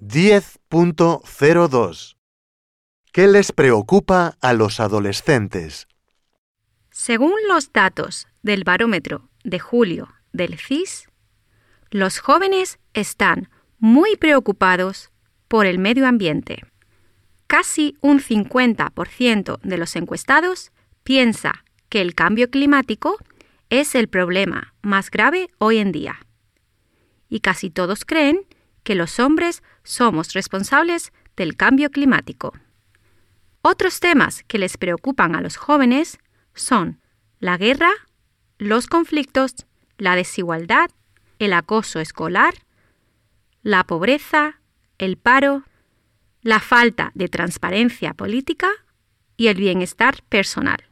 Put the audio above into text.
10.02 ¿Qué les preocupa a los adolescentes? Según los datos del barómetro de julio del CIS, los jóvenes están muy preocupados por el medio ambiente. Casi un 50% de los encuestados piensa que el cambio climático es el problema más grave hoy en día. Y casi todos creen que los hombres somos responsables del cambio climático. Otros temas que les preocupan a los jóvenes son la guerra, los conflictos, la desigualdad, el acoso escolar, la pobreza, el paro, la falta de transparencia política y el bienestar personal.